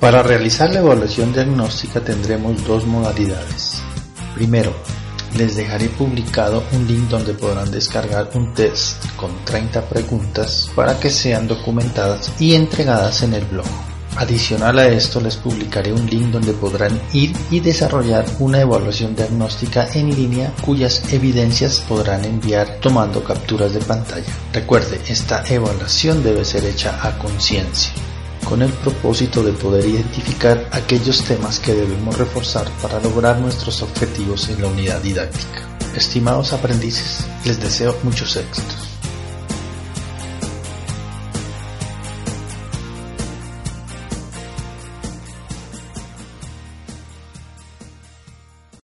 Para realizar la evaluación diagnóstica tendremos dos modalidades. Primero, les dejaré publicado un link donde podrán descargar un test con 30 preguntas para que sean documentadas y entregadas en el blog. Adicional a esto les publicaré un link donde podrán ir y desarrollar una evaluación diagnóstica en línea cuyas evidencias podrán enviar tomando capturas de pantalla. Recuerde, esta evaluación debe ser hecha a conciencia con el propósito de poder identificar aquellos temas que debemos reforzar para lograr nuestros objetivos en la unidad didáctica. Estimados aprendices, les deseo muchos éxitos.